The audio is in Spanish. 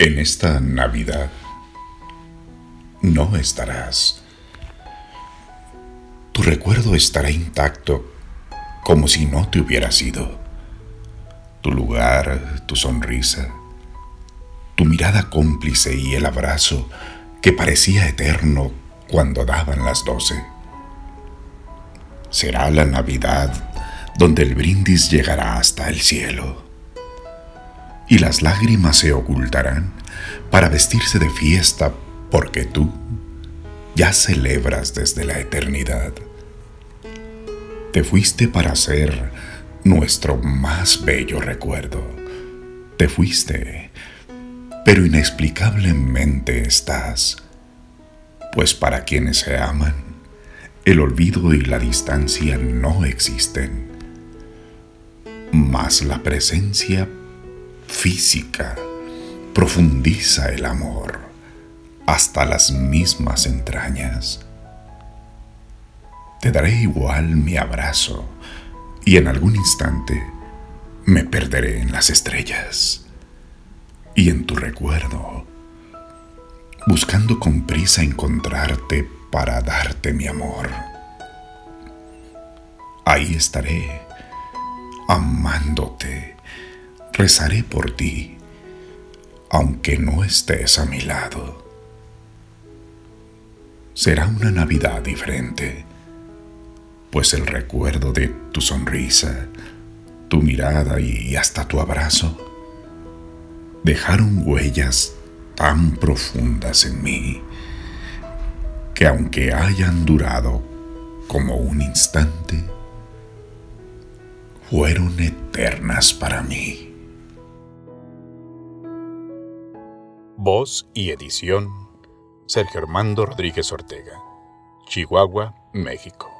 En esta Navidad no estarás. Tu recuerdo estará intacto como si no te hubieras ido. Tu lugar, tu sonrisa, tu mirada cómplice y el abrazo que parecía eterno cuando daban las doce. Será la Navidad donde el brindis llegará hasta el cielo y las lágrimas se ocultarán para vestirse de fiesta porque tú ya celebras desde la eternidad. Te fuiste para ser nuestro más bello recuerdo. Te fuiste, pero inexplicablemente estás, pues para quienes se aman, el olvido y la distancia no existen, mas la presencia física profundiza el amor hasta las mismas entrañas. Te daré igual mi abrazo y en algún instante me perderé en las estrellas y en tu recuerdo, buscando con prisa encontrarte para darte mi amor. Ahí estaré, amándote rezaré por ti, aunque no estés a mi lado. Será una Navidad diferente, pues el recuerdo de tu sonrisa, tu mirada y hasta tu abrazo dejaron huellas tan profundas en mí que aunque hayan durado como un instante, fueron eternas para mí. Voz y edición Sergio Armando Rodríguez Ortega, Chihuahua, México.